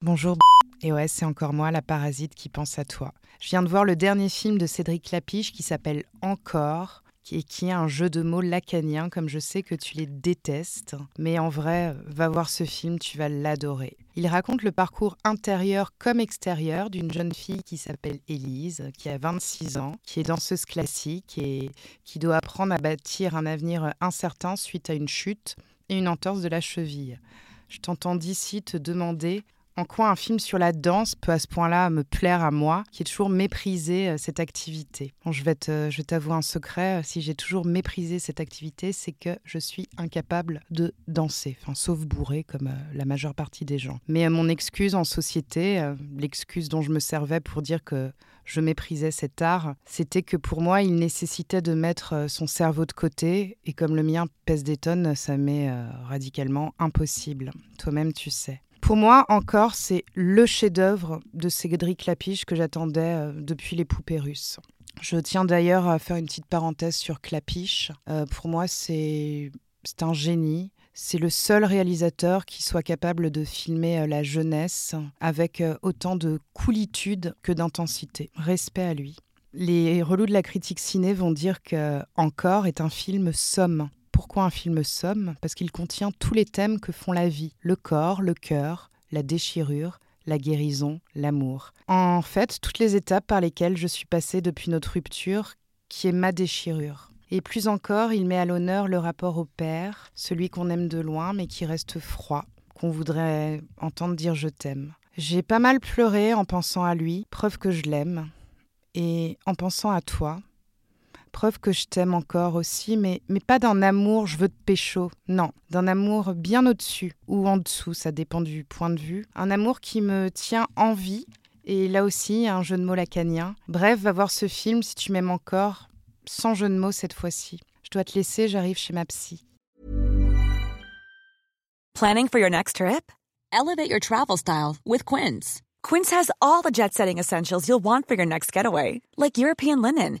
Bonjour et ouais, c'est encore moi, la parasite qui pense à toi. Je viens de voir le dernier film de Cédric Lapiche qui s'appelle Encore et qui est un jeu de mots lacanien, comme je sais que tu les détestes. Mais en vrai, va voir ce film, tu vas l'adorer. Il raconte le parcours intérieur comme extérieur d'une jeune fille qui s'appelle Élise, qui a 26 ans, qui est danseuse classique et qui doit apprendre à bâtir un avenir incertain suite à une chute et une entorse de la cheville. Je t'entends d'ici te demander en quoi un film sur la danse peut à ce point-là me plaire à moi, qui ai toujours méprisé euh, cette activité? Bon, je vais t'avouer un secret, euh, si j'ai toujours méprisé cette activité, c'est que je suis incapable de danser, sauf bourré comme euh, la majeure partie des gens. Mais mon excuse en société, l'excuse dont je me servais pour dire que je méprisais cet art, c'était que pour moi, il nécessitait de mettre son cerveau de côté, et comme le mien pèse des tonnes, ça m'est radicalement impossible. Toi-même, tu sais. Pour moi, encore, c'est le chef-d'œuvre de Cédric Clapiche que j'attendais euh, depuis les poupées russes. Je tiens d'ailleurs à faire une petite parenthèse sur Clapiche. Euh, pour moi, c'est un génie. C'est le seul réalisateur qui soit capable de filmer euh, la jeunesse avec autant de coolitude que d'intensité. Respect à lui. Les relous de la critique ciné vont dire que Encore est un film somme pourquoi un film somme? Parce qu'il contient tous les thèmes que font la vie, le corps, le cœur, la déchirure, la guérison, l'amour. En fait, toutes les étapes par lesquelles je suis passée depuis notre rupture, qui est ma déchirure. Et plus encore, il met à l'honneur le rapport au père, celui qu'on aime de loin mais qui reste froid, qu'on voudrait entendre dire je t'aime. J'ai pas mal pleuré en pensant à lui, preuve que je l'aime, et en pensant à toi, preuve que je t'aime encore aussi, mais, mais pas d'un amour je veux te pécho, non, d'un amour bien au-dessus ou en dessous, ça dépend du point de vue. Un amour qui me tient en vie, et là aussi, un jeu de mots lacanien. Bref, va voir ce film si tu m'aimes encore, sans jeu de mots cette fois-ci. Je dois te laisser, j'arrive chez ma psy. Planning for your next trip? Elevate your travel style with Quince. Quince has all the jet setting essentials you'll want for your next getaway, like European linen